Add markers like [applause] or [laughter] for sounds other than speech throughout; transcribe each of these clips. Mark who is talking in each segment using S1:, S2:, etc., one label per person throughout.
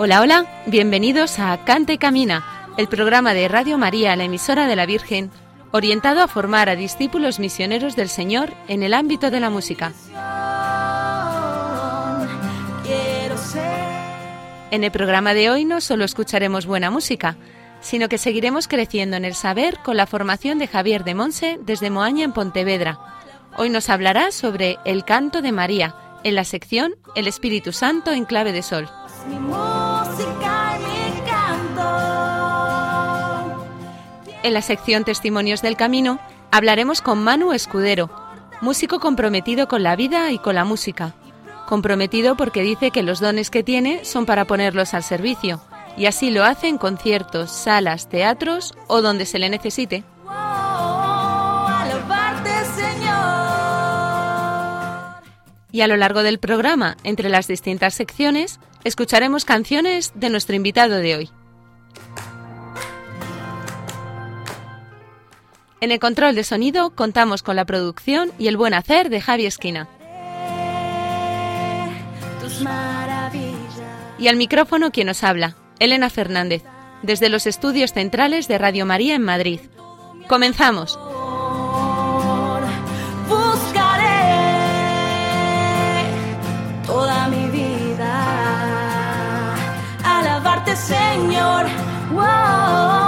S1: Hola, hola, bienvenidos a Canta y Camina, el programa de Radio María, la emisora de la Virgen, orientado a formar a discípulos misioneros del Señor en el ámbito de la música. En el programa de hoy no solo escucharemos buena música, sino que seguiremos creciendo en el saber con la formación de Javier de Monse desde Moaña en Pontevedra. Hoy nos hablará sobre el canto de María, en la sección El Espíritu Santo en clave de sol. En la sección Testimonios del Camino hablaremos con Manu Escudero, músico comprometido con la vida y con la música. Comprometido porque dice que los dones que tiene son para ponerlos al servicio, y así lo hace en conciertos, salas, teatros o donde se le necesite. Y a lo largo del programa, entre las distintas secciones, escucharemos canciones de nuestro invitado de hoy. En el control de sonido contamos con la producción y el buen hacer de Javi Esquina. Y al micrófono quien nos habla, Elena Fernández, desde los estudios centrales de Radio María en Madrid. Comenzamos.
S2: Señor. Wow,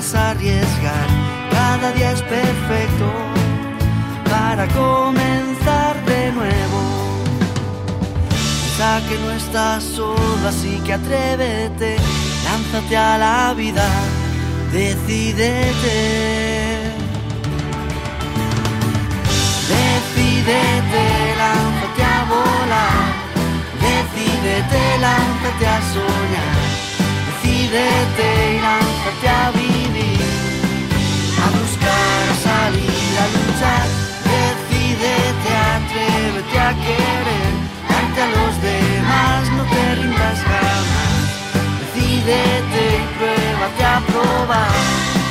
S3: si vas a arriesgar. Cada día es perfecto para comenzar de nuevo. Piensa que no estás solo, así que atrévete, lánzate a la vida, decídete. Decídete, lánzate a volar, decídete, lánzate a soñar, decídete y lánzate a vivir, salir a luchar. Decídete, atrévete a querer. Ante a los demás no te rindas jamás. Decídete y pruébate a probar.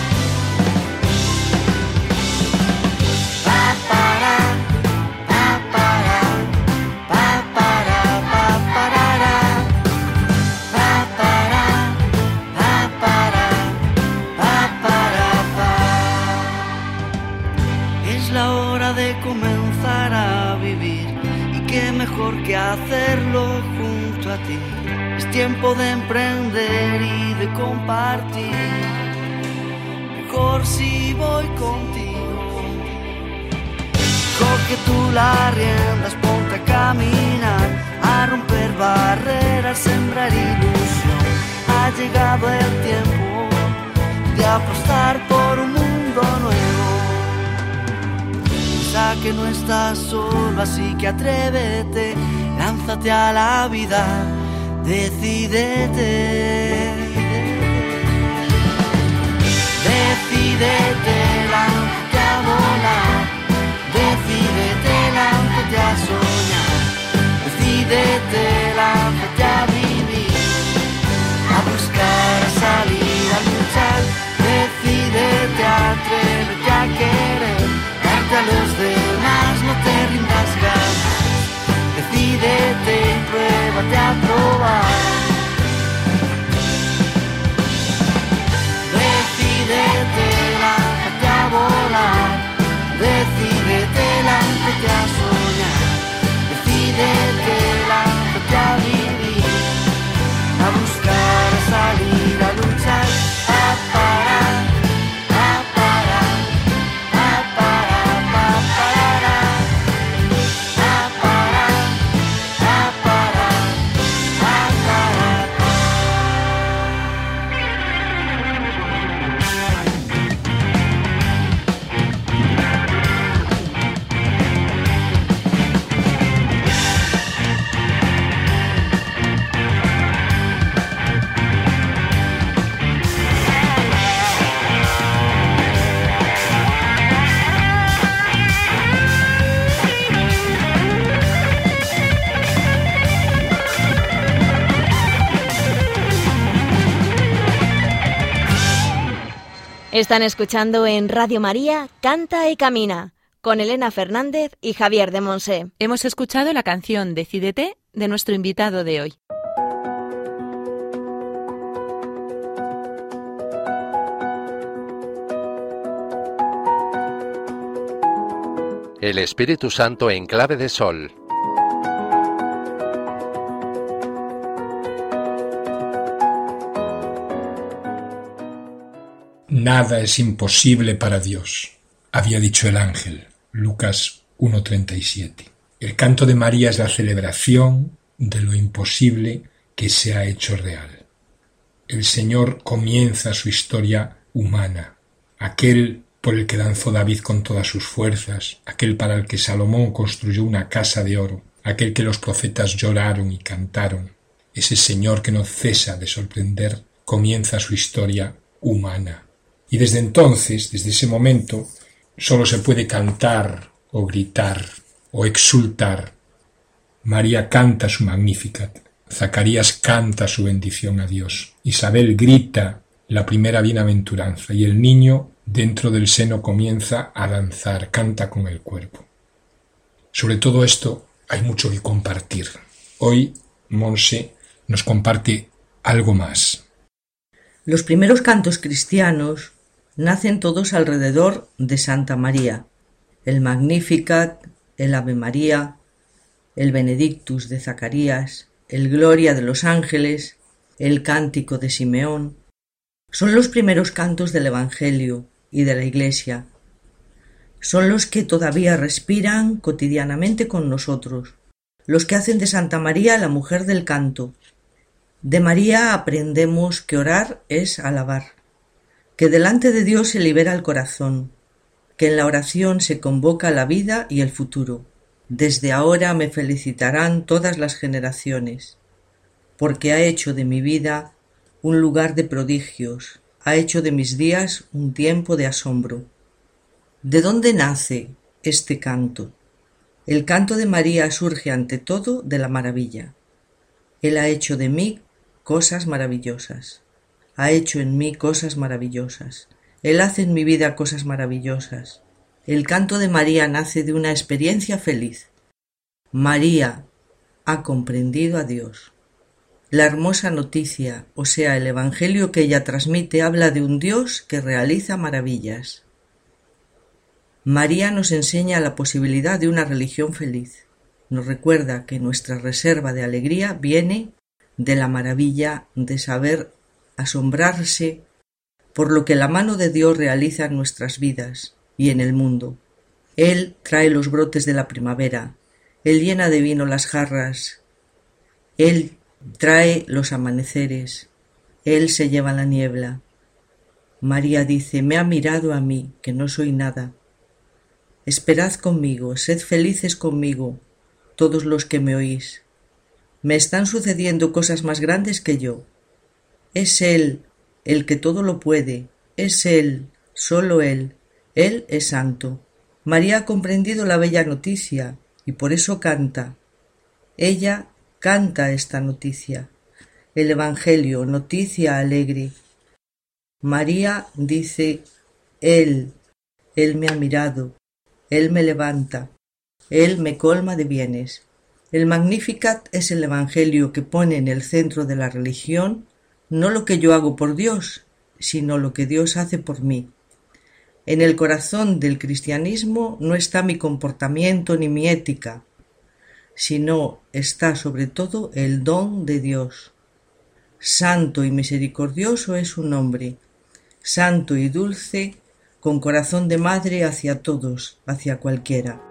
S3: Que hacerlo junto a ti. Es tiempo de emprender y de compartir. Mejor si voy contigo. Coge tú las riendas, ponte a caminar, a romper barreras, sembrar ilusión. Ha llegado el tiempo de apostar por un mundo nuevo. Que no estás solo, así que atrévete, lánzate a la vida, decídete. Decídete, lánzate a volar, decídete, lánzate a soñar, decídete, lánzate a vivir, a buscar, a salir, a luchar, decídete, atrévete a querer, darte a los demás, no te rindas decídete y pruébate a probar. Decídete, lánzate a volar. Decídete, lánzate a soñar. Decídete, lánzate a vivir. A buscar, a salir, a luchar.
S4: Están escuchando en Radio María Canta y Camina con Elena Fernández y Javier de Monse.
S1: Hemos escuchado la canción Decídete de nuestro invitado de hoy.
S5: El Espíritu Santo en clave de sol.
S6: Nada es imposible para Dios, había dicho el ángel. Lucas 1.37. El canto de María es la celebración de lo imposible que se ha hecho real. El Señor comienza su historia humana, aquel por el que danzó David con todas sus fuerzas, aquel para el que Salomón construyó una casa de oro, aquel que los profetas lloraron y cantaron. Ese Señor que no cesa de sorprender comienza su historia humana. Y desde entonces, desde ese momento, solo se puede cantar o gritar o exultar. María canta su Magnificat, Zacarías canta su bendición a Dios, Isabel grita la primera bienaventuranza y el niño dentro del seno comienza a danzar, canta con el cuerpo. Sobre todo esto hay mucho que compartir. Hoy Monse nos comparte algo más.
S7: Los primeros cantos cristianos nacen todos alrededor de Santa María, el Magnificat, el Ave María, el Benedictus de Zacarías, el Gloria de los Ángeles, el Cántico de Simeón. Son los primeros cantos del Evangelio y de la Iglesia. Son los que todavía respiran cotidianamente con nosotros, los que hacen de Santa María la mujer del canto, de María aprendemos que orar es alabar, que delante de Dios se libera el corazón, que en la oración se convoca la vida y el futuro. Desde ahora me felicitarán todas las generaciones, porque ha hecho de mi vida un lugar de prodigios, ha hecho de mis días un tiempo de asombro. ¿De dónde nace este canto? El canto de María surge ante todo de la maravilla. Él ha hecho de mí cosas maravillosas. Ha hecho en mí cosas maravillosas. Él hace en mi vida cosas maravillosas. El canto de María nace de una experiencia feliz. María ha comprendido a Dios. La hermosa noticia, o sea, el Evangelio que ella transmite, habla de un Dios que realiza maravillas. María nos enseña la posibilidad de una religión feliz. Nos recuerda que nuestra reserva de alegría viene de la maravilla de saber asombrarse por lo que la mano de Dios realiza en nuestras vidas y en el mundo. Él trae los brotes de la primavera, Él llena de vino las jarras, Él trae los amaneceres, Él se lleva la niebla. María dice, me ha mirado a mí, que no soy nada. Esperad conmigo, sed felices conmigo, todos los que me oís. Me están sucediendo cosas más grandes que yo. Es Él el que todo lo puede. Es Él, solo Él. Él es santo. María ha comprendido la bella noticia y por eso canta. Ella canta esta noticia. El Evangelio, noticia alegre. María dice, Él, Él me ha mirado, Él me levanta, Él me colma de bienes. El Magnificat es el Evangelio que pone en el centro de la religión no lo que yo hago por Dios, sino lo que Dios hace por mí. En el corazón del cristianismo no está mi comportamiento ni mi ética, sino está sobre todo el don de Dios. Santo y misericordioso es su nombre, santo y dulce, con corazón de madre hacia todos, hacia cualquiera.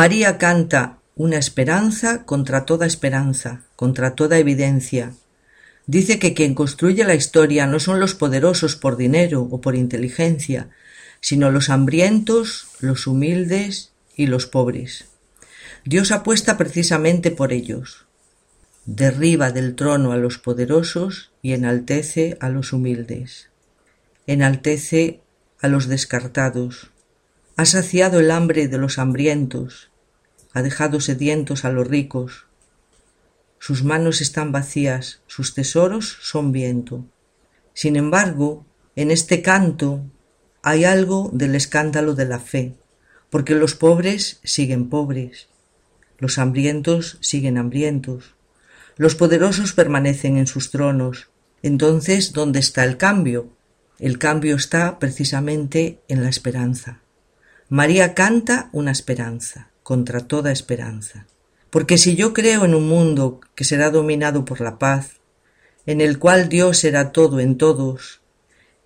S7: María canta una esperanza contra toda esperanza, contra toda evidencia. Dice que quien construye la historia no son los poderosos por dinero o por inteligencia, sino los hambrientos, los humildes y los pobres. Dios apuesta precisamente por ellos. Derriba del trono a los poderosos y enaltece a los humildes. Enaltece a los descartados. Ha saciado el hambre de los hambrientos ha dejado sedientos a los ricos. Sus manos están vacías, sus tesoros son viento. Sin embargo, en este canto hay algo del escándalo de la fe, porque los pobres siguen pobres, los hambrientos siguen hambrientos, los poderosos permanecen en sus tronos. Entonces, ¿dónde está el cambio? El cambio está precisamente en la esperanza. María canta una esperanza contra toda esperanza. Porque si yo creo en un mundo que será dominado por la paz, en el cual Dios será todo en todos,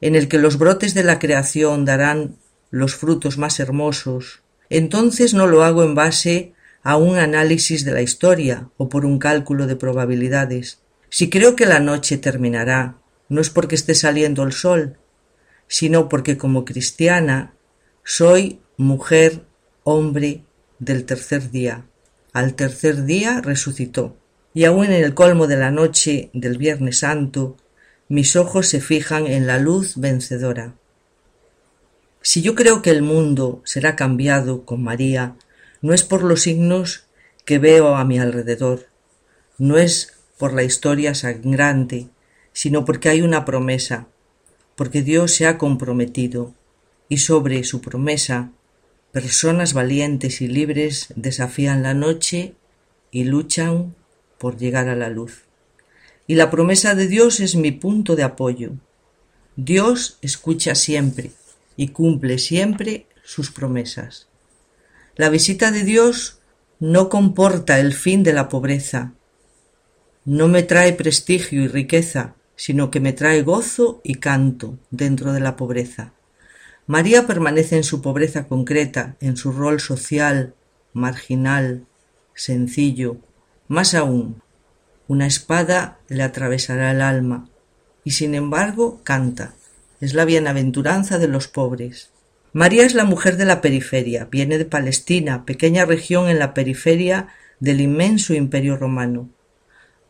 S7: en el que los brotes de la creación darán los frutos más hermosos, entonces no lo hago en base a un análisis de la historia o por un cálculo de probabilidades. Si creo que la noche terminará, no es porque esté saliendo el sol, sino porque como cristiana soy mujer, hombre del tercer día. Al tercer día resucitó. Y aun en el colmo de la noche del Viernes Santo, mis ojos se fijan en la luz vencedora. Si yo creo que el mundo será cambiado con María, no es por los signos que veo a mi alrededor, no es por la historia sangrante, sino porque hay una promesa, porque Dios se ha comprometido, y sobre su promesa, personas valientes y libres desafían la noche y luchan por llegar a la luz. Y la promesa de Dios es mi punto de apoyo. Dios escucha siempre y cumple siempre sus promesas. La visita de Dios no comporta el fin de la pobreza, no me trae prestigio y riqueza, sino que me trae gozo y canto dentro de la pobreza. María permanece en su pobreza concreta, en su rol social, marginal, sencillo. Más aún, una espada le atravesará el alma, y sin embargo canta es la bienaventuranza de los pobres. María es la mujer de la periferia, viene de Palestina, pequeña región en la periferia del inmenso imperio romano,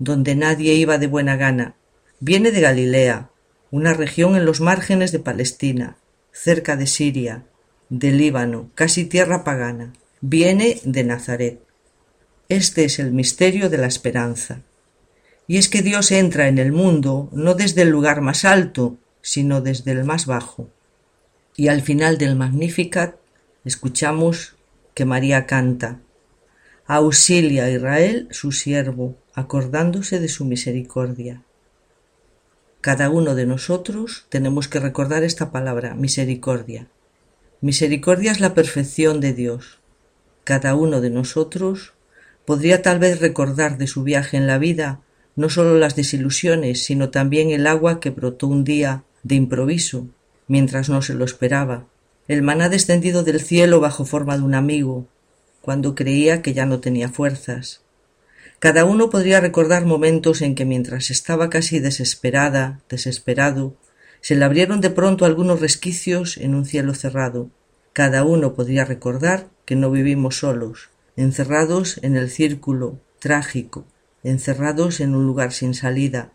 S7: donde nadie iba de buena gana. Viene de Galilea, una región en los márgenes de Palestina, cerca de Siria, de Líbano, casi tierra pagana. Viene de Nazaret. Este es el misterio de la esperanza. Y es que Dios entra en el mundo no desde el lugar más alto, sino desde el más bajo. Y al final del Magnificat escuchamos que María canta, Auxilia a Israel su siervo, acordándose de su misericordia. Cada uno de nosotros tenemos que recordar esta palabra, misericordia. Misericordia es la perfección de Dios. Cada uno de nosotros podría tal vez recordar de su viaje en la vida no solo las desilusiones, sino también el agua que brotó un día de improviso, mientras no se lo esperaba, el maná descendido del cielo bajo forma de un amigo, cuando creía que ya no tenía fuerzas. Cada uno podría recordar momentos en que mientras estaba casi desesperada, desesperado, se le abrieron de pronto algunos resquicios en un cielo cerrado. Cada uno podría recordar que no vivimos solos, encerrados en el círculo trágico, encerrados en un lugar sin salida,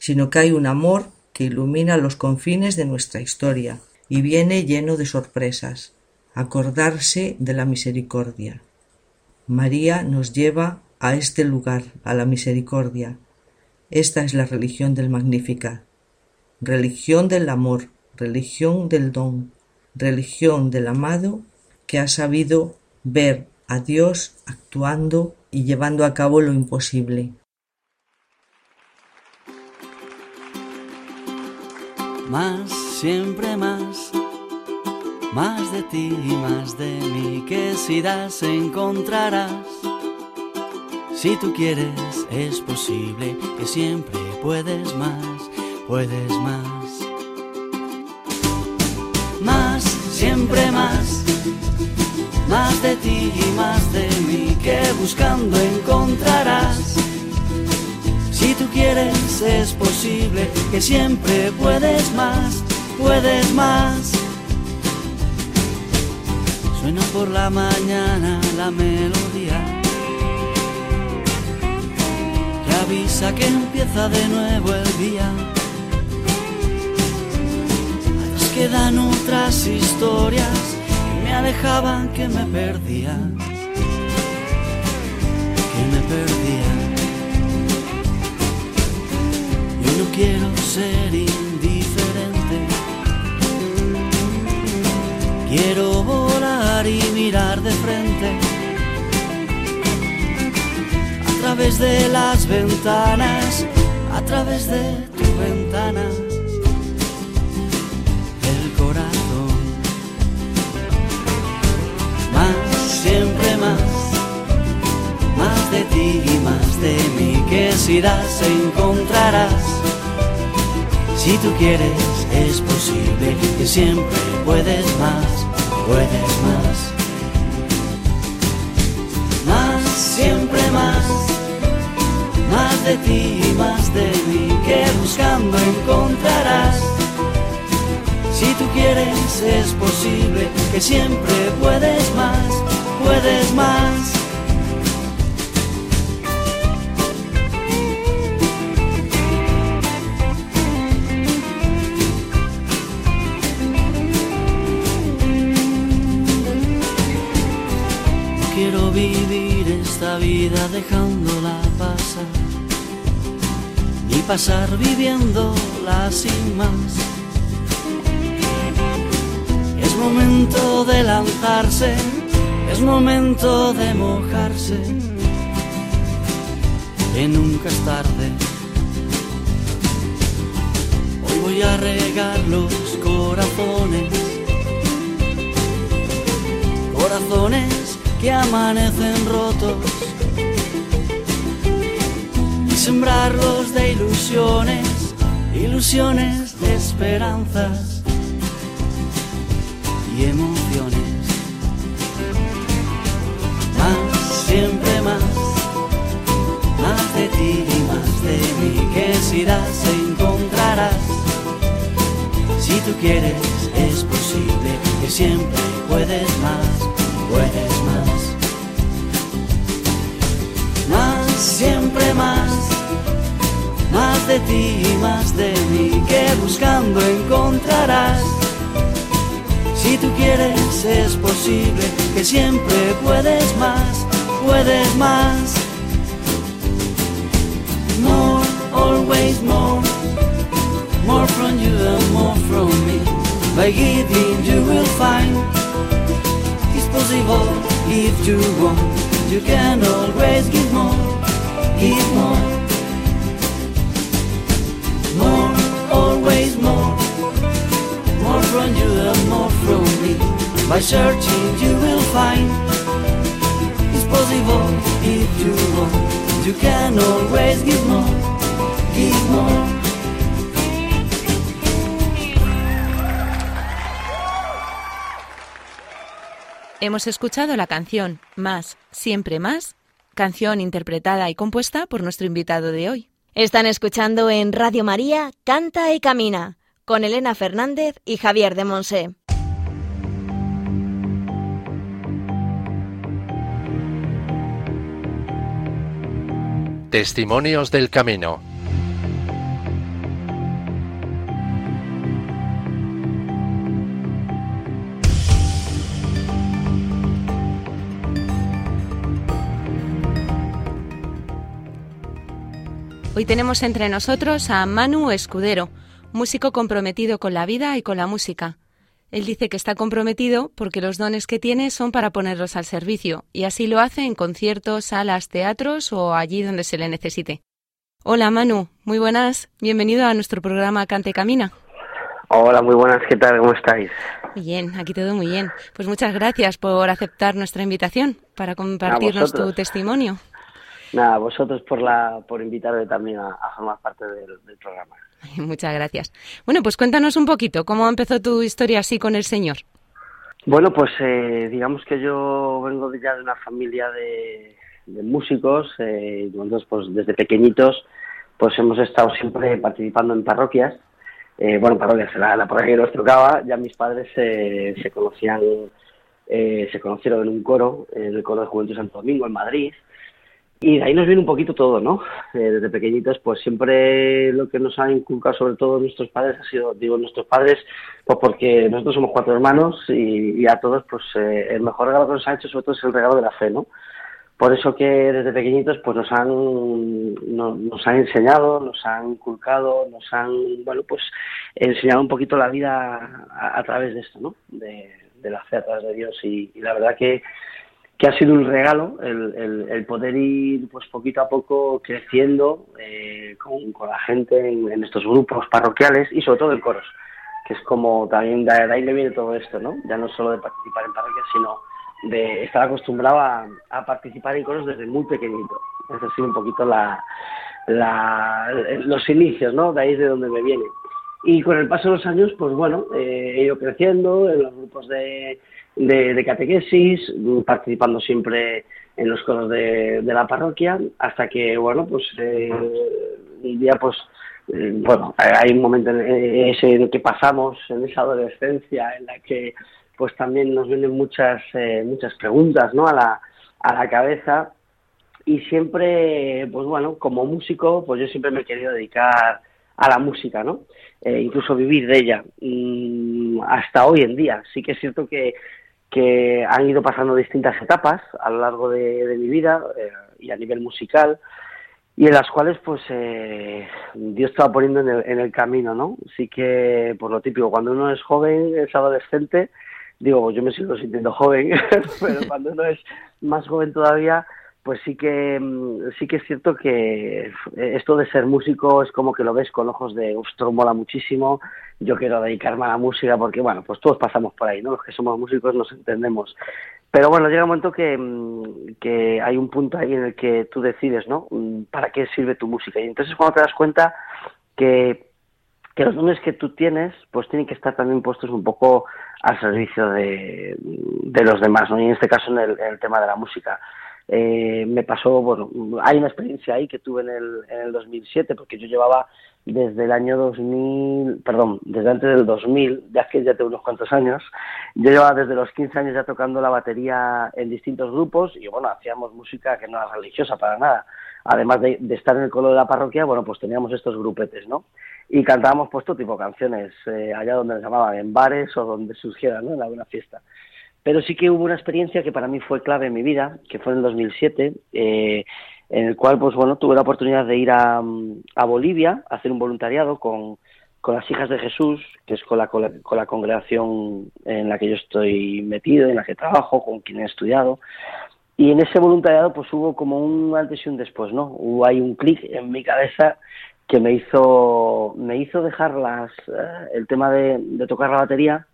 S7: sino que hay un amor que ilumina los confines de nuestra historia y viene lleno de sorpresas, acordarse de la misericordia. María nos lleva a este lugar, a la misericordia. Esta es la religión del Magnífica, religión del amor, religión del don, religión del amado que ha sabido ver a Dios actuando y llevando a cabo lo imposible.
S3: más, siempre más, más de ti y más de mí que si das encontrarás. Si tú quieres es posible que siempre puedes más, puedes más. Más, siempre más, más de ti y más de mí que buscando encontrarás si tú quieres es posible que siempre puedes más, puedes más. Suena por la mañana la melodía avisa que empieza de nuevo el día. Nos quedan otras historias que me alejaban, que me perdía, que me perdía. no quiero ser indiferente. Quiero volar y mirar de frente a través de las ventanas, a través de tu ventana, el corazón. Más, siempre más, más de irás encontrarás. Si tú quieres, es posible que siempre puedes más, puedes más. Más, más, más de ti y más de mí, que buscando encontrarás. Si tú quieres, es posible que siempre puedes más, puedes más. Quiero vivir esta vida dejándola pasar, ni pasar viviéndola sin más. Es momento de lanzarse, es momento de mojarse, que nunca es tarde. Hoy voy a regar los corazones, corazones que amanecen rotos y sembrarlos de ilusiones, ilusiones de esperanzas y emociones. Más, siempre más, más de ti y más de mí que si das encontrarás. Si tú quieres, es posible que siempre puedes más puedes siempre más, más de ti y más de mí que buscando encontrarás. Si tú quieres es posible que siempre puedes más, puedes más. More, always more, more from you and more from me. By giving you will find possible if you want. You can always give more, give more. More, always more. More from you and more from me. By searching you will find. It's possible if you want. You can always give more, give more.
S1: Hemos escuchado la canción Más, siempre más, canción interpretada y compuesta por nuestro invitado de hoy.
S4: Están escuchando en Radio María Canta y Camina con Elena Fernández y Javier de Monse.
S5: Testimonios del Camino.
S1: Hoy tenemos entre nosotros a Manu Escudero, músico comprometido con la vida y con la música. Él dice que está comprometido porque los dones que tiene son para ponerlos al servicio, y así lo hace en conciertos, salas, teatros o allí donde se le necesite. Hola Manu, muy buenas, bienvenido a nuestro programa Cante Camina.
S8: Hola, muy buenas, ¿qué tal? ¿Cómo estáis?
S1: Bien, aquí todo muy bien. Pues muchas gracias por aceptar nuestra invitación para compartirnos tu testimonio.
S8: Nada, vosotros por la por invitarme también a, a formar parte del, del, programa. [laughs]
S1: Muchas gracias. Bueno, pues cuéntanos un poquito, ¿cómo empezó tu historia así con el Señor?
S8: Bueno, pues eh, digamos que yo vengo ya de una familia de, de músicos, eh, entonces pues desde pequeñitos pues hemos estado siempre participando en parroquias, eh, bueno, parroquias, la, la parroquia que nos tocaba, ya mis padres se conocían, eh, se conocieron en un coro, en el coro de Juventud Santo Domingo, en Madrid, y de ahí nos viene un poquito todo, ¿no? Eh, desde pequeñitos, pues siempre lo que nos han inculcado, sobre todo nuestros padres, ha sido, digo, nuestros padres, pues porque nosotros somos cuatro hermanos y, y a todos, pues eh, el mejor regalo que nos han hecho, sobre todo, es el regalo de la fe, ¿no? Por eso que desde pequeñitos, pues nos han, no, nos han enseñado, nos han inculcado, nos han, bueno, pues enseñado un poquito la vida a, a través de esto, ¿no? De, de la fe a través de Dios y, y la verdad que que ha sido un regalo el, el, el, poder ir pues poquito a poco creciendo eh, con, con, la gente en, en, estos grupos parroquiales y sobre todo en coros, que es como también de, de ahí me viene todo esto, ¿no? Ya no solo de participar en parroquias, sino de estar acostumbrado a, a participar en coros desde muy pequeñito. Esa ha sido un poquito la, los inicios, ¿no? De ahí de donde me viene. Y con el paso de los años, pues bueno, eh, he ido creciendo en los grupos de, de, catequesis, participando siempre en los coros de, la parroquia, hasta que, bueno, pues eh, un día, pues, eh, bueno, hay un momento en ese en que pasamos, en esa adolescencia, en la que, pues, también nos vienen muchas, muchas preguntas, ¿no? A la, a la cabeza y siempre, pues bueno, como músico, pues yo siempre me he querido dedicar a la música, ¿no? Eh, incluso vivir de ella. Mm, hasta hoy en día. Sí que es cierto que, que han ido pasando distintas etapas a lo largo de, mi vida eh, y a nivel musical y en las cuales pues eh, Dios estaba poniendo en el, en el camino, ¿no? Sí que por lo típico, cuando uno es joven, es adolescente, digo, yo me sigo sintiendo joven, [laughs] pero cuando uno es más joven todavía, pues sí que mm, sí que es cierto que esto de ser músico es como que lo ves con ojos de ostro mola muchísimo yo quiero dedicarme a la música porque bueno pues todos pasamos por ahí no los que somos músicos nos entendemos. Pero bueno llega un momento que, mm, que hay un punto ahí en el que tú decides no mm, para qué sirve tu música y entonces cuando te das cuenta que que los dones que tú tienes pues tienen que estar también puestos un poco al servicio de, de los demás ¿no? y en este caso en el tema de la música eh, me pasó, bueno, hay una experiencia ahí que tuve en el, en el 2007, porque yo llevaba desde el año 2000, perdón, desde antes del 2000, ya que ya tengo unos cuantos años, yo llevaba desde los 15 años ya tocando la batería en distintos grupos y bueno, hacíamos música que no era religiosa para nada. Además de, estar en el colo de la parroquia, bueno, pues teníamos estos grupetes, ¿no? Y cantábamos pues todo tipo de canciones, eh, allá donde nos llamaban, en bares o donde surgiera, ¿no? En alguna fiesta. Pero sí que hubo una experiencia que para mí fue clave en mi vida, que fue en el 2007, eh, en el cual, pues bueno, tuve la oportunidad de ir a, Bolivia a hacer un voluntariado con, las hijas de Jesús, que es con la, con la, congregación en la que yo estoy metido, en la que trabajo, con quien he estudiado. Y en ese voluntariado, pues hubo como un antes y un después, ¿no? Hubo ahí un clic en mi cabeza que me hizo, me hizo dejar las, eh, el tema de tocar la batería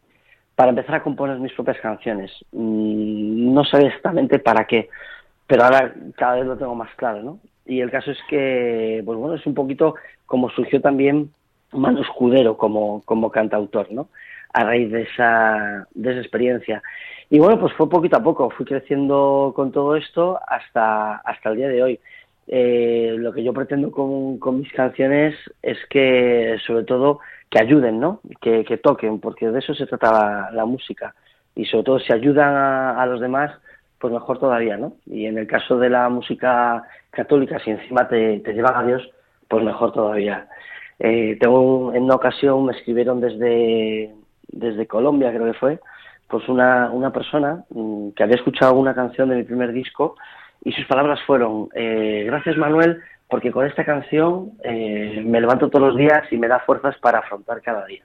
S8: para empezar a componer mis propias canciones. Mm, no sé exactamente para qué, pero ahora cada vez lo tengo más claro, ¿no? Y el caso es que, pues bueno, es un poquito como surgió también Manu Escudero como, como cantautor, ¿no? A raíz de esa, de esa experiencia. Y bueno, pues fue poquito a poco, fui creciendo con todo esto hasta, hasta el día de hoy. Eh, lo que yo pretendo con, con mis canciones es que, sobre todo, que ayuden, ¿no? Que, toquen, porque de eso se trata la, música. Y sobre todo si ayudan a, los demás, pues mejor todavía, ¿no? Y en el caso de la música católica, si encima te, te llevan a Dios, pues mejor todavía. Eh, tengo en una ocasión me escribieron desde, desde Colombia, creo que fue, pues una, una persona mm, que había escuchado una canción de mi primer disco y sus palabras fueron, eh, gracias Manuel porque con esta canción eh, me levanto todos los días y me da fuerzas para afrontar cada día.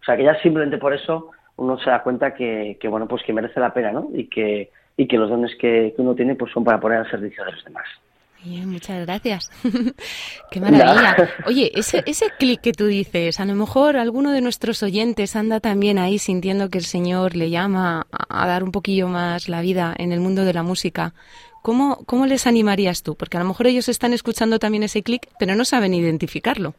S8: O sea que ya simplemente por eso uno se da cuenta que, bueno, pues que merece la pena, ¿no? Y que, y que los dones que, uno tiene pues son para poner al servicio de los demás.
S1: Bien, muchas gracias. [laughs] Qué maravilla. Oye, ese, ese clic que tú dices, a lo mejor alguno de nuestros oyentes anda también ahí sintiendo que el Señor le llama a dar un poquillo más la vida en el mundo de la música. ¿Cómo, ¿Cómo les animarías tú? Porque a lo mejor ellos están escuchando también ese clic, pero no saben identificarlo.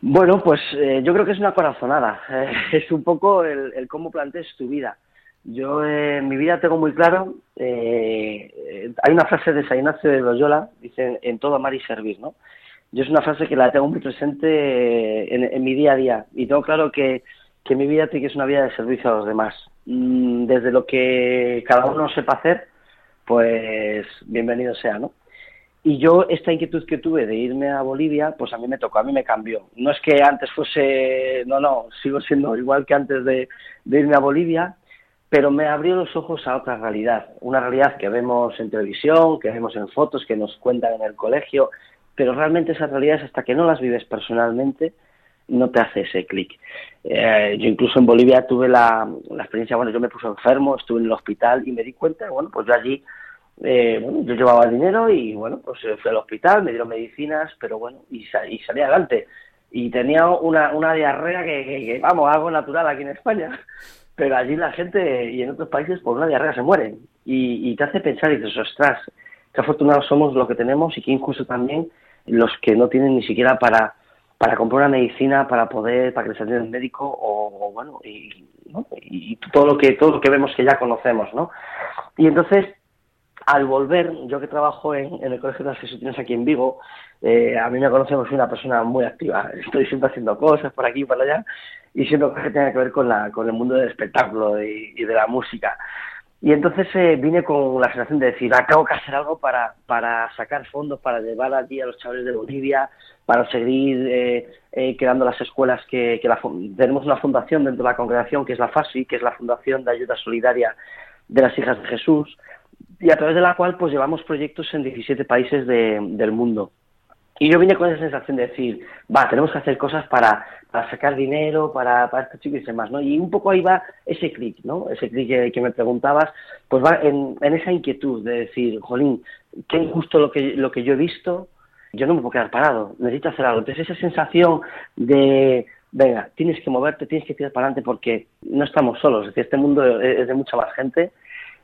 S8: Bueno, pues eh, yo creo que es una corazonada. Eh, [laughs] es un poco el, cómo plantees tu vida. Yo eh, en mi vida tengo muy claro, hay una frase de San Ignacio de Loyola, dice, en todo amar y servir, ¿no? Yo es una frase que la tengo muy presente en, mi día a día y tengo claro que, que mi vida tiene que ser una vida de servicio a los demás. Mm, desde lo que cada uno sepa hacer, pues bienvenido sea, ¿no? Y yo esta inquietud que tuve de irme a Bolivia, pues a mí me tocó, a mí me cambió. No es que antes fuese, no, no, sigo siendo igual que antes de, irme a Bolivia, pero me abrió los ojos a otra realidad, una realidad que vemos en televisión, que vemos en fotos, que nos cuentan en el colegio, pero realmente esas realidades hasta que no las vives personalmente, no te hace ese clic. Eh, yo incluso en Bolivia tuve la, experiencia, bueno, yo me puse enfermo, estuve en el hospital y me di cuenta, bueno, pues yo allí, eh, bueno, yo llevaba dinero y bueno, pues eh, fui al hospital, me dieron medicinas, pero bueno, y, y salí adelante. Y tenía una, una diarrea que, vamos, algo natural aquí en España. Pero allí la gente y en otros países por una diarrea se mueren. Y, y te hace pensar y dices, ostras, qué afortunados somos lo que tenemos y qué injusto también los que no tienen ni siquiera para para comprar una medicina para poder para que les atienda el médico o, bueno y, y, todo lo que todo lo que vemos que ya conocemos no y entonces al volver yo que trabajo en, el colegio de las jesuitinas aquí en Vigo eh, a mí me conocemos soy una persona muy activa. [laughs] Estoy siempre haciendo cosas por aquí y por allá y siempre que tienen que ver con la con el mundo del espectáculo y, de la música. Y entonces eh, vine con la sensación de decir, acabo que hacer algo para, para sacar fondos, para llevar allí a los chavales de Bolivia, para seguir eh, eh, creando las escuelas que, que la, tenemos una fundación dentro de la congregación que es la FASI, que es la Fundación de Ayuda Solidaria de las Hijas de Jesús, y a través de la cual pues llevamos proyectos en 17 países de, del mundo. Y yo vine con esa sensación de decir, va, tenemos que hacer cosas para, para sacar dinero, para, para estos chicos y demás, ¿no? Y un poco ahí va ese clic, ¿no? Ese clic que, me preguntabas, pues va en, en, esa inquietud de decir, jolín, qué injusto lo que, lo que yo he visto, yo no me puedo quedar parado, necesito hacer algo. Entonces esa sensación de, venga, tienes que moverte, tienes que tirar para adelante porque no estamos solos, es decir, este mundo es de mucha más gente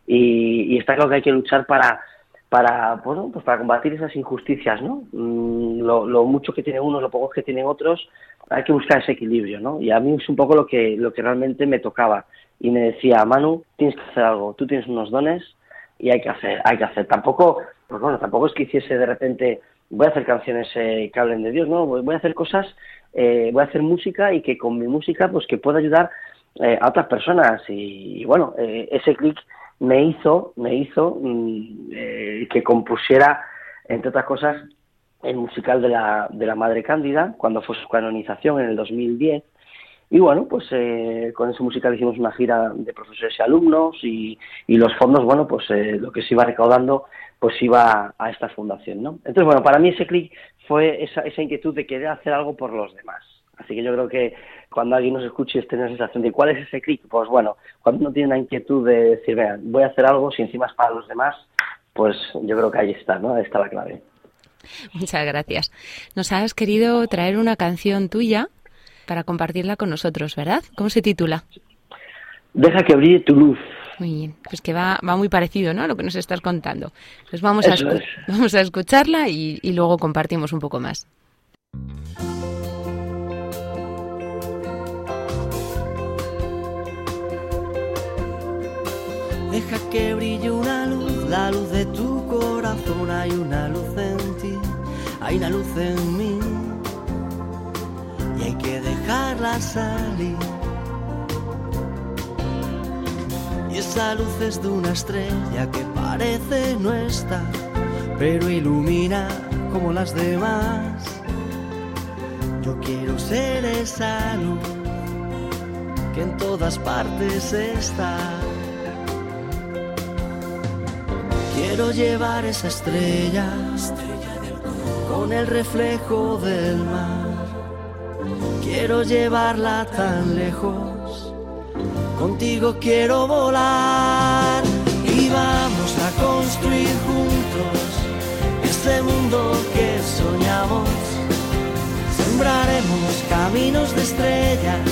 S8: y, está claro que hay que luchar para para bueno, pues para combatir esas injusticias, ¿no? Mm, lo, lo, mucho que tiene unos, lo poco que tienen otros, hay que buscar ese equilibrio, ¿no? Y a mí es un poco lo que lo que realmente me tocaba y me decía, Manu, tienes que hacer algo, tú tienes unos dones y hay que hacer, hay que hacer. Tampoco, pues bueno, tampoco es que hiciese de repente voy a hacer canciones eh, que hablen de Dios, ¿no? Voy a hacer cosas, eh, voy a hacer música y que con mi música pues que pueda ayudar eh, a otras personas y, bueno, eh, ese clic me hizo, me hizo mm, eh, que compusiera, entre otras cosas, el musical de la, de la Madre Cándida, cuando fue su canonización en el 2010. Y bueno, pues eh, con ese musical hicimos una gira de profesores y alumnos y, y los fondos, bueno, pues eh, lo que se iba recaudando, pues iba a esta fundación, ¿no? Entonces, bueno, para mí ese clic fue esa, esa inquietud de querer hacer algo por los demás. Así que yo creo que cuando alguien nos escuche esté en la sensación de cuál es ese clic, pues bueno, cuando uno tiene la inquietud de decir, vean, voy a hacer algo, si encima es para los demás, pues yo creo que ahí está, ¿no? Ahí está la clave.
S1: Muchas gracias. Nos has querido traer una canción tuya para compartirla con nosotros, ¿verdad? ¿Cómo se titula?
S8: Deja que brille tu luz.
S1: Muy bien, pues que va, va muy parecido, ¿no? A lo que nos estás contando. Pues vamos, a, vamos a escucharla y, y luego compartimos un poco más.
S3: Deja que brille una luz, la luz de tu corazón. Hay una luz en ti, hay una luz en mí. Y hay que dejarla salir. Y esa luz es de una estrella que parece no estar, pero ilumina como las demás. Yo quiero ser esa luz que en todas partes está. Quiero llevar esa estrella, con el reflejo del mar. Quiero llevarla tan lejos, contigo quiero volar y vamos a construir juntos este mundo que soñamos. Sembraremos caminos de estrellas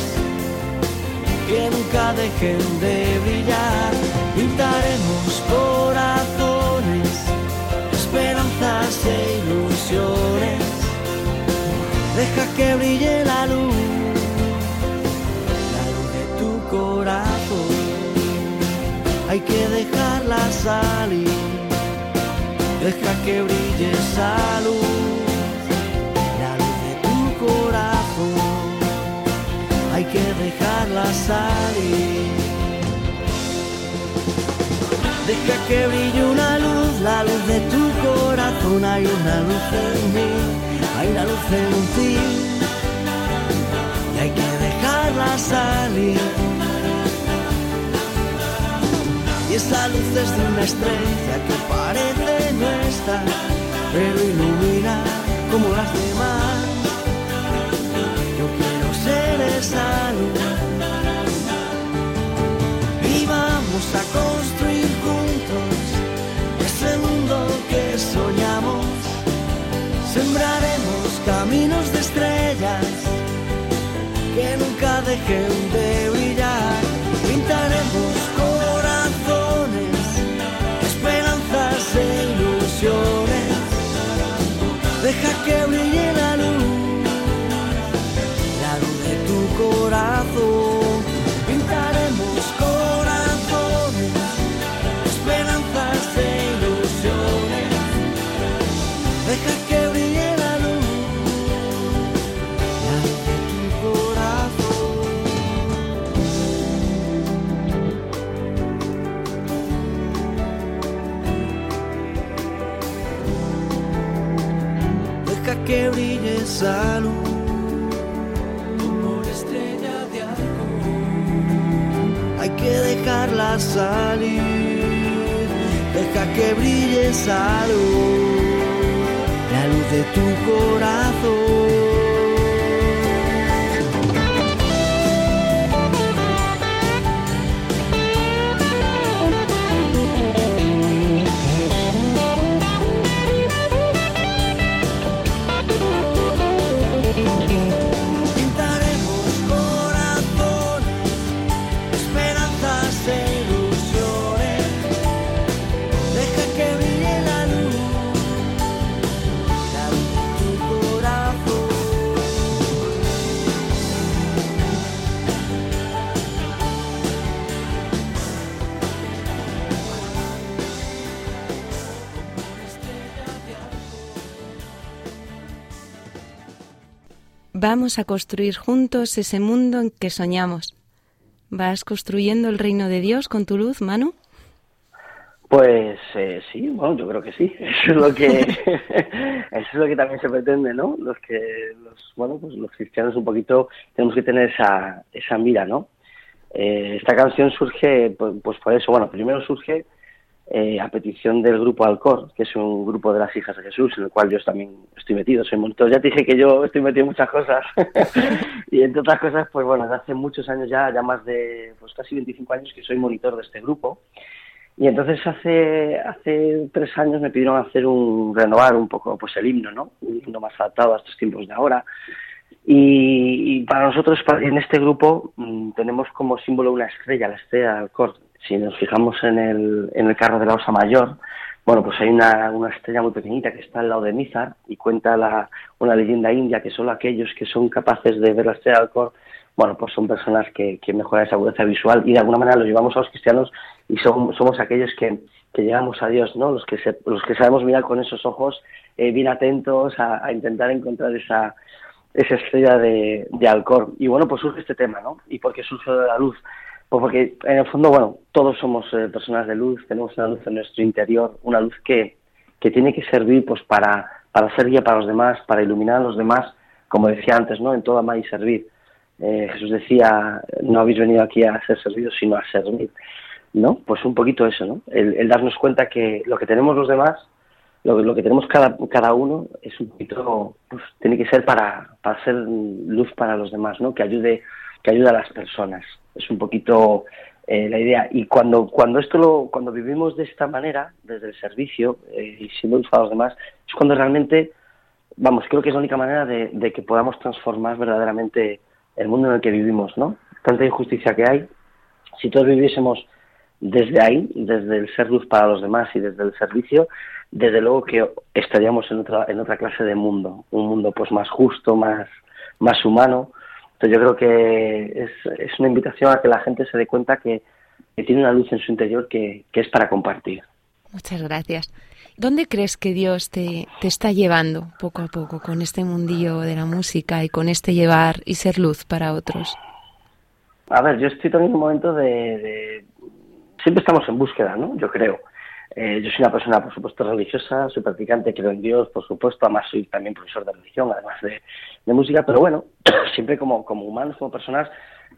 S3: que nunca dejen de brillar. Pintaremos corazones, esperanzas e ilusiones. Deja que brille la luz, la luz de tu corazón. Hay que dejarla salir. Deja que brille esa luz, la luz de tu corazón hay que dejarla salir. Deja que brille una luz, la luz de tu corazón. Hay una luz en mí, hay una luz en ti. Y hay que dejarla salir. Y esa luz es de una estrella que parece no estar, pero ilumina como las demás. Yo quiero ser esa luz. Y vamos a construir caminos de estrellas que nunca dejen de brillar. Pintaremos corazones, esperanzas e ilusiones. Deja que salud.
S1: Vamos a construir juntos ese mundo en que soñamos. ¿Vas construyendo el reino de Dios con tu luz, Manu?
S8: Pues eh, sí, bueno, yo creo que sí. [laughs] Eso es lo que [laughs] eso es lo que también se pretende, ¿no? Los que los bueno, pues los cristianos un poquito tenemos que tener esa esa mira, ¿no? Eh, esta canción surge pues, pues por eso, bueno, primero surge eh, a petición del grupo Alcor, que es un grupo de las hijas de Jesús, en el cual yo también estoy metido, soy monitor. Ya te dije que yo estoy metido en muchas cosas. [laughs] y entre otras cosas, pues bueno, desde hace muchos años ya, ya más de pues casi 25 años que soy monitor de este grupo. Y entonces hace hace tres años me pidieron hacer un renovar un poco pues el himno, ¿no? Un himno más adaptado a estos tiempos de ahora. Y, y para nosotros en este grupo mm, tenemos como símbolo una estrella, la estrella del Alcor. Si nos fijamos en el, en el carro de la Osa Mayor, bueno, pues hay una, una estrella muy pequeñita que está al lado de Mizar y cuenta la, una leyenda india que solo aquellos que son capaces de ver la estrella del Alcor, bueno, pues son personas que, que mejoran esa agudeza visual y de alguna manera lo llevamos a los cristianos y son- somos aquellos que, que llegamos a Dios, ¿no? Los que, se- los que sabemos mirar con esos ojos eh, bien atentos a, a intentar encontrar esa, esa estrella de, de. Y bueno, pues surge este tema, ¿no? ¿Y por qué surge de la luz? Pues porque en el fondo, bueno, todos somos eh, personas de luz, tenemos una luz en nuestro interior, una luz que, que tiene que servir pues para, para ser guía para los demás, para iluminar a los demás, como decía antes, ¿no? En todo amar y servir. Eh, Jesús decía, no habéis venido aquí a ser servidos, sino a servir. ¿No? Pues un poquito eso, ¿no? El, darnos cuenta que lo que tenemos los demás lo, lo que tenemos cada, cada uno es un poquito, pues, tiene que ser para, para ser luz para los demás, ¿no? Que ayude, que ayude a las personas. Es un poquito eh, la idea. Y cuando, cuando esto lo, cuando vivimos de esta manera, desde el servicio eh, y siendo los demás, es cuando realmente, vamos, creo que es la única manera de, de que podamos transformar verdaderamente el mundo en el que vivimos, ¿no? Tanta injusticia que hay. Si todos viviésemos desde ahí, desde el ser luz para los demás y desde el servicio, desde luego que estaríamos en otra, en otra clase de mundo, un mundo pues más justo, más, más humano. Entonces yo creo que es, es una invitación a que la gente se dé cuenta que, que tiene una luz en su interior que, que es para compartir.
S1: Muchas gracias. ¿Dónde crees que Dios te, te está llevando poco a poco con este mundillo de la música y con este llevar y ser luz para otros?
S8: A ver, yo estoy también en un momento de, de- Siempre estamos en búsqueda, ¿no? Yo creo. Eh, yo soy una persona, por supuesto, religiosa, soy practicante, creo en Dios, por supuesto, además soy también profesor de religión, además de, música, pero bueno, [clears throat] siempre como, humanos, como personas,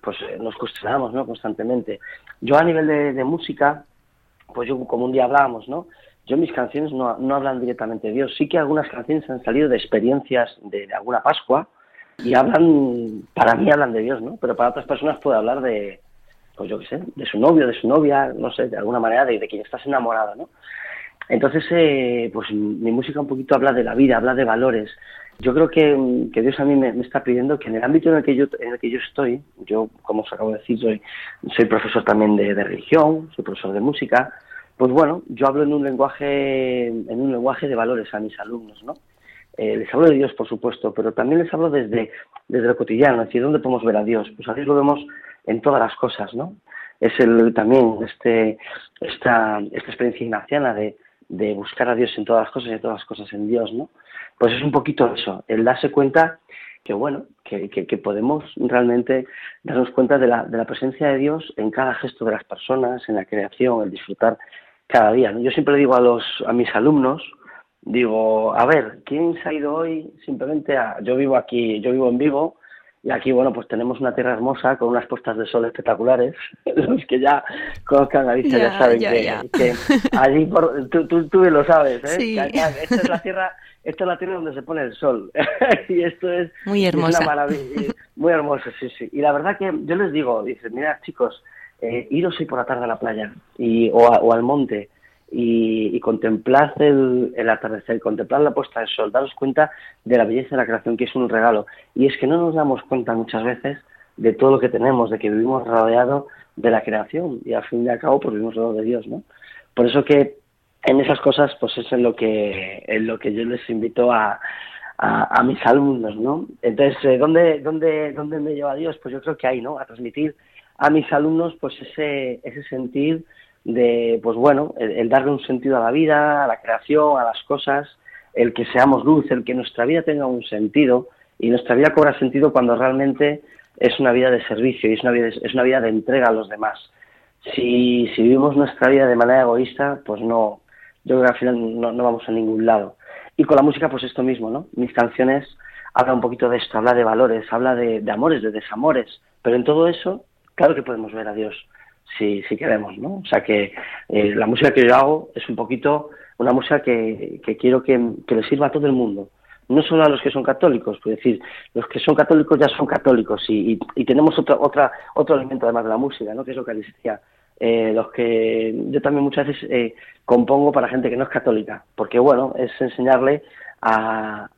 S8: pues eh, nos cuestionamos, ¿no? Constantemente. Yo a nivel de, de música, pues yo como un día hablábamos, ¿no? Yo mis canciones no, no hablan directamente de Dios, sí que algunas canciones han salido de experiencias de, de alguna Pascua y hablan, para mí hablan de Dios, ¿no? Pero para otras personas puede hablar de, pues yo qué sé, de su novio, de su novia, no sé, de alguna manera, de, de quien estás enamorada, ¿no? Entonces, eh, pues mi música un poquito habla de la vida, habla de valores. Yo creo que, que Dios a mí me, me, está pidiendo que en el ámbito en el que yo, en el que yo estoy, yo, como os acabo de decir, soy, soy profesor también de, de religión, soy profesor de música, pues bueno, yo hablo en un lenguaje, en un lenguaje de valores a mis alumnos, ¿no? Eh, les hablo de Dios, por supuesto, pero también les hablo desde, desde lo cotidiano, es decir, ¿dónde podemos ver a Dios? Pues a Dios lo vemos en todas las cosas, ¿no? Es el, también este, esta, esta experiencia ignaciana de, de buscar a Dios en todas las cosas y todas las cosas en Dios, ¿no? Pues es un poquito eso, el darse cuenta que, bueno, que, que, podemos realmente darnos cuenta de la, de la presencia de Dios en cada gesto de las personas, en la creación, el disfrutar cada día. ¿no? Yo siempre digo a, los, a mis alumnos, digo, a ver, ¿quién se ha ido hoy simplemente a... Yo vivo aquí, yo vivo en Vigo, y aquí, bueno, pues tenemos una tierra hermosa con unas puestas de sol espectaculares. [laughs] Los que ya conozcan Galicia ya,
S1: Ya,
S8: saben
S1: ya,
S8: que,
S1: ya.
S8: que allí, por, tú, tú, tú lo sabes, ¿eh?
S1: Sí.
S8: Esta es la tierra, esta es la tierra donde se pone el sol. [laughs] y esto es,
S1: Muy
S8: es
S1: hermosa.
S8: una maravilla. Muy hermoso, sí, sí. Y la verdad que yo les digo, dices, mira, chicos, eh, iros hoy por la tarde a la playa y, o, a- o al monte y, contemplad el, el atardecer, contemplad la puesta del sol, daros cuenta de la belleza de la creación, que es un regalo. Y es que no nos damos cuenta muchas veces de todo lo que tenemos, de que vivimos rodeado de la creación y al fin y al cabo pues vivimos rodeado de Dios, ¿no? Por eso que en esas cosas pues es en lo que, en lo que yo les invito a, a, a mis alumnos, ¿no? Entonces, eh, ¿dónde, dónde, ¿dónde me lleva Dios? Pues yo creo que ahí, ¿no? A transmitir a mis alumnos pues ese, ese sentir de, pues bueno, el, darle un sentido a la vida, a la creación, a las cosas, el que seamos luz, el que nuestra vida tenga un sentido y nuestra vida cobra sentido cuando realmente es una vida de servicio y es una vida, es una vida de entrega a los demás. Si, si vivimos nuestra vida de manera egoísta, pues no, yo creo que al final no, no vamos a ningún lado. Y con la música, pues esto mismo, ¿no? Mis canciones hablan un poquito de esto, habla de valores, habla de, de amores, de desamores, pero en todo eso, claro que podemos ver a Dios si, si queremos, ¿no? O sea que eh, la música que yo hago es un poquito una música que, que quiero que, que le sirva a todo el mundo, no solo a los que son católicos, es decir, los que son católicos ya son católicos y, y, tenemos otra, otra, otro elemento además de la música, ¿no? que es Eucaristía. Eh, los que yo también muchas veces eh, compongo para gente que no es católica, porque bueno, es enseñarle a,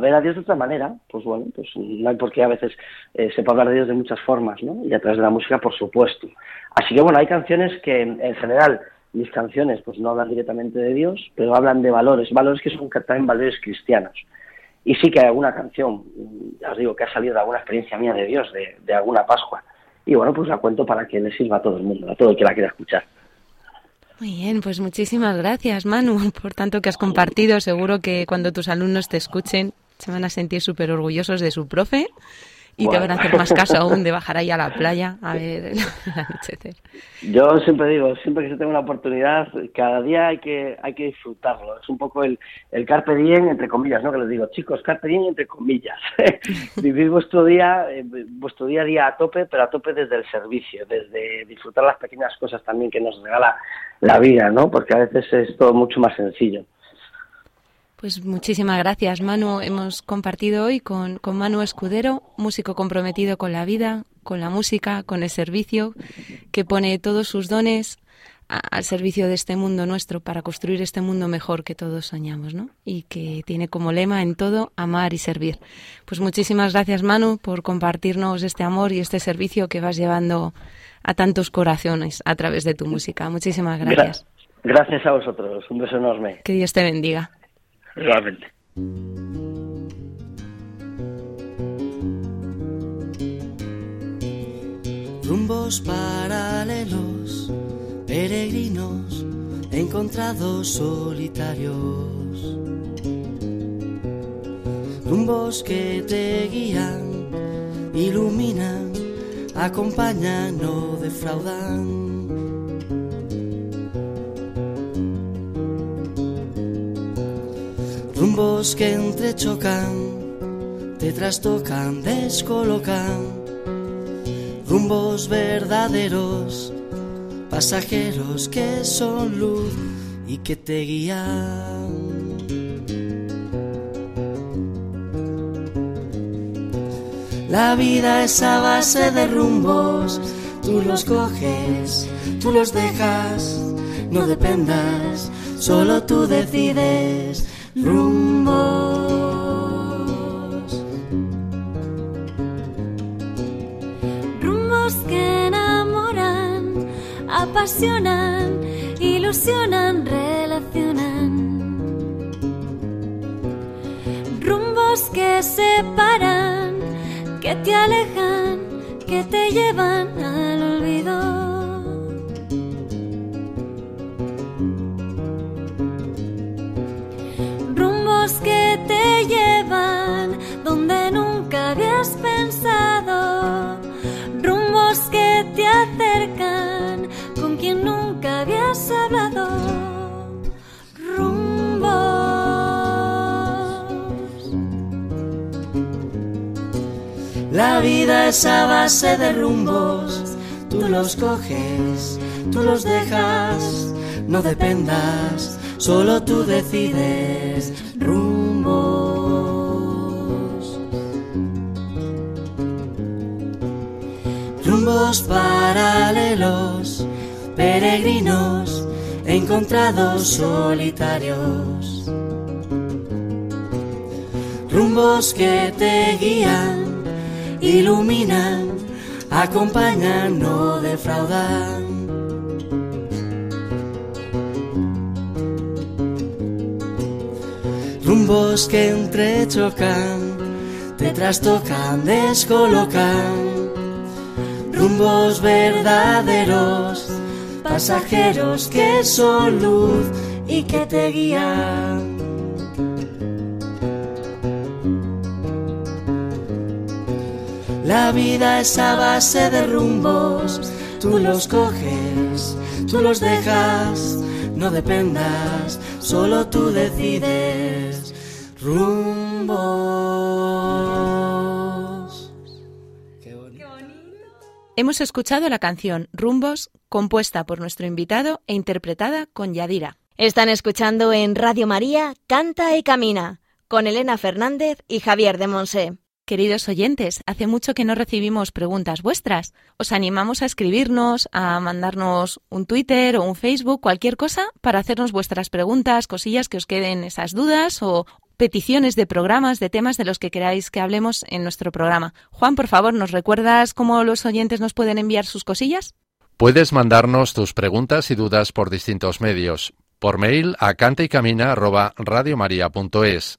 S8: ver a Dios de otra manera, pues bueno, pues no hay por qué a veces eh, se puede hablar de Dios de muchas formas, ¿no? Y a través de la música, por supuesto. Así que bueno, hay canciones que en, en general mis canciones pues no hablan directamente de Dios, pero hablan de valores, valores que son también valores cristianos. Y sí que hay alguna canción, ya os digo, que ha salido de alguna experiencia mía de Dios, de, de alguna Pascua. Y bueno, pues la cuento para que le sirva a todo el mundo, a todo el que la quiera escuchar.
S1: Muy bien, pues muchísimas gracias, Manu, [laughs] por tanto que has compartido. Seguro que cuando tus alumnos te escuchen se van a sentir súper orgullosos de su profe y bueno. te van a hacer más caso aún de bajar ahí a la playa a ver el [laughs] anochecer.
S8: Yo siempre digo, siempre que se tenga una oportunidad, cada día hay que hay que disfrutarlo. Es un poco el, el carpe diem, entre comillas, ¿no? Que les digo, chicos, carpe diem entre comillas. [laughs] Vivir vuestro día, eh, vuestro día a día a tope, pero a tope desde el servicio, desde disfrutar las pequeñas cosas también que nos regala la vida, ¿no? Porque a veces es todo mucho más sencillo.
S1: Pues muchísimas gracias, Manu. Hemos compartido hoy con, con Manu Escudero, músico comprometido con la vida, con la música, con el servicio, que pone todos sus dones a, al servicio de este mundo nuestro para construir este mundo mejor que todos soñamos, ¿no? Y que tiene como lema en todo amar y servir. Pues muchísimas gracias, Manu, por compartirnos este amor y este servicio que vas llevando a tantos corazones a través de tu música. Muchísimas gracias.
S8: Gra gracias a vosotros. Un beso enorme.
S1: Que Dios te bendiga.
S3: Rumbos paralelos, peregrinos, encontrados solitarios. Rumbos que te guían, iluminan, acompañan, no defraudan. Rumbos que entrechocan, te trastocan, descolocan. Rumbos verdaderos, pasajeros que son luz y que te guían. La vida es a base de rumbos, tú los coges, tú los dejas, no dependas solo tú decides rumbos.
S2: Rumbos que enamoran, apasionan, ilusionan, relacionan. Rumbos que separan, que te alejan, que te llevan
S3: vida es a base de rumbos, tú los coges, tú los dejas, no dependas, solo tú decides rumbos. Rumbos paralelos, peregrinos, encontrados solitarios. Rumbos que te guían, iluminan, acompañan, no defraudan. Rumbos que entrechocan, te trastocan, descolocan. Rumbos verdaderos, pasajeros que son luz y que te guían. La vida es a base de rumbos, tú los coges, tú los dejas, no dependas, solo tú decides rumbos.
S1: Hemos escuchado la canción Rumbos, compuesta por nuestro invitado e interpretada con Yadira.
S4: Están escuchando en Radio María Canta y Camina con Elena Fernández y Javier de Monse.
S1: Queridos oyentes, hace mucho que no recibimos preguntas vuestras. Os animamos a escribirnos, a mandarnos un Twitter o un Facebook, cualquier cosa, para hacernos vuestras preguntas, cosillas que os queden esas dudas o peticiones de programas, de temas de los que queráis que hablemos en nuestro programa. Juan, por favor, ¿nos recuerdas cómo los oyentes nos pueden enviar sus cosillas?
S5: Puedes mandarnos tus preguntas y dudas por distintos medios. Por mail a cantaycamina@radiomaria.es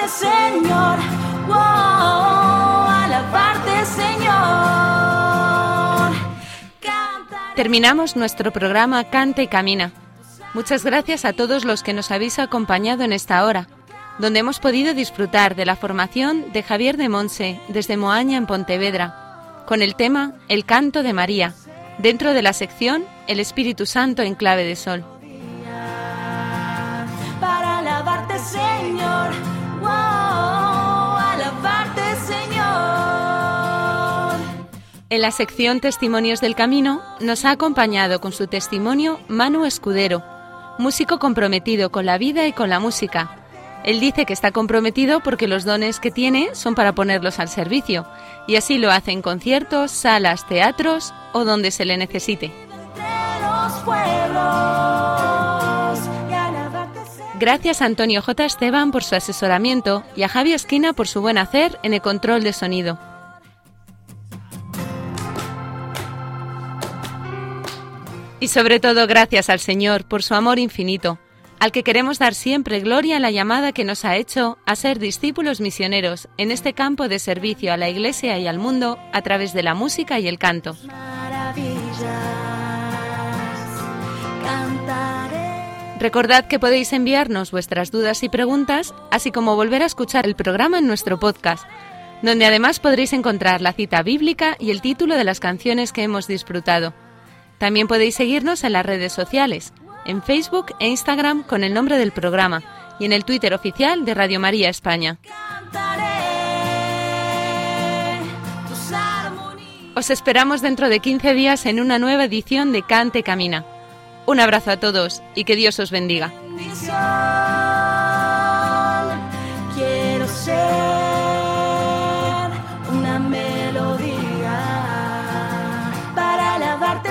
S2: alabarte Señor, alabarte Señor.
S1: Terminamos nuestro programa Canta y Camina. Muchas gracias a todos los que nos habéis acompañado en esta hora, donde hemos podido disfrutar de la formación de Javier de Monse desde Moaña en Pontevedra, con el tema El canto de María, dentro de la sección El Espíritu Santo en clave de sol. En la sección Testimonios del Camino nos ha acompañado con su testimonio Manu Escudero, músico comprometido con la vida y con la música. Él dice que está comprometido porque los dones que tiene son para ponerlos al servicio, y así lo hace en conciertos, salas, teatros o donde se le necesite. Gracias a Antonio J. Esteban por su asesoramiento y a Javi Esquina por su buen hacer en el control de sonido. Y sobre todo gracias al Señor por su amor infinito, al que queremos dar siempre gloria en la llamada que nos ha hecho a ser discípulos misioneros en este campo de servicio a la Iglesia y al mundo a través de la música y el canto. Recordad que podéis enviarnos vuestras dudas y preguntas, así como volver a escuchar el programa en nuestro podcast, donde además podréis encontrar la cita bíblica y el título de las canciones que hemos disfrutado. También podéis seguirnos en las redes sociales, en Facebook e Instagram con el nombre del programa y en el Twitter oficial de Radio María España. Os esperamos dentro de 15 días en una nueva edición de Cante Camina. Un abrazo a todos y que Dios os bendiga.
S2: Quiero ser una melodía para alabarte.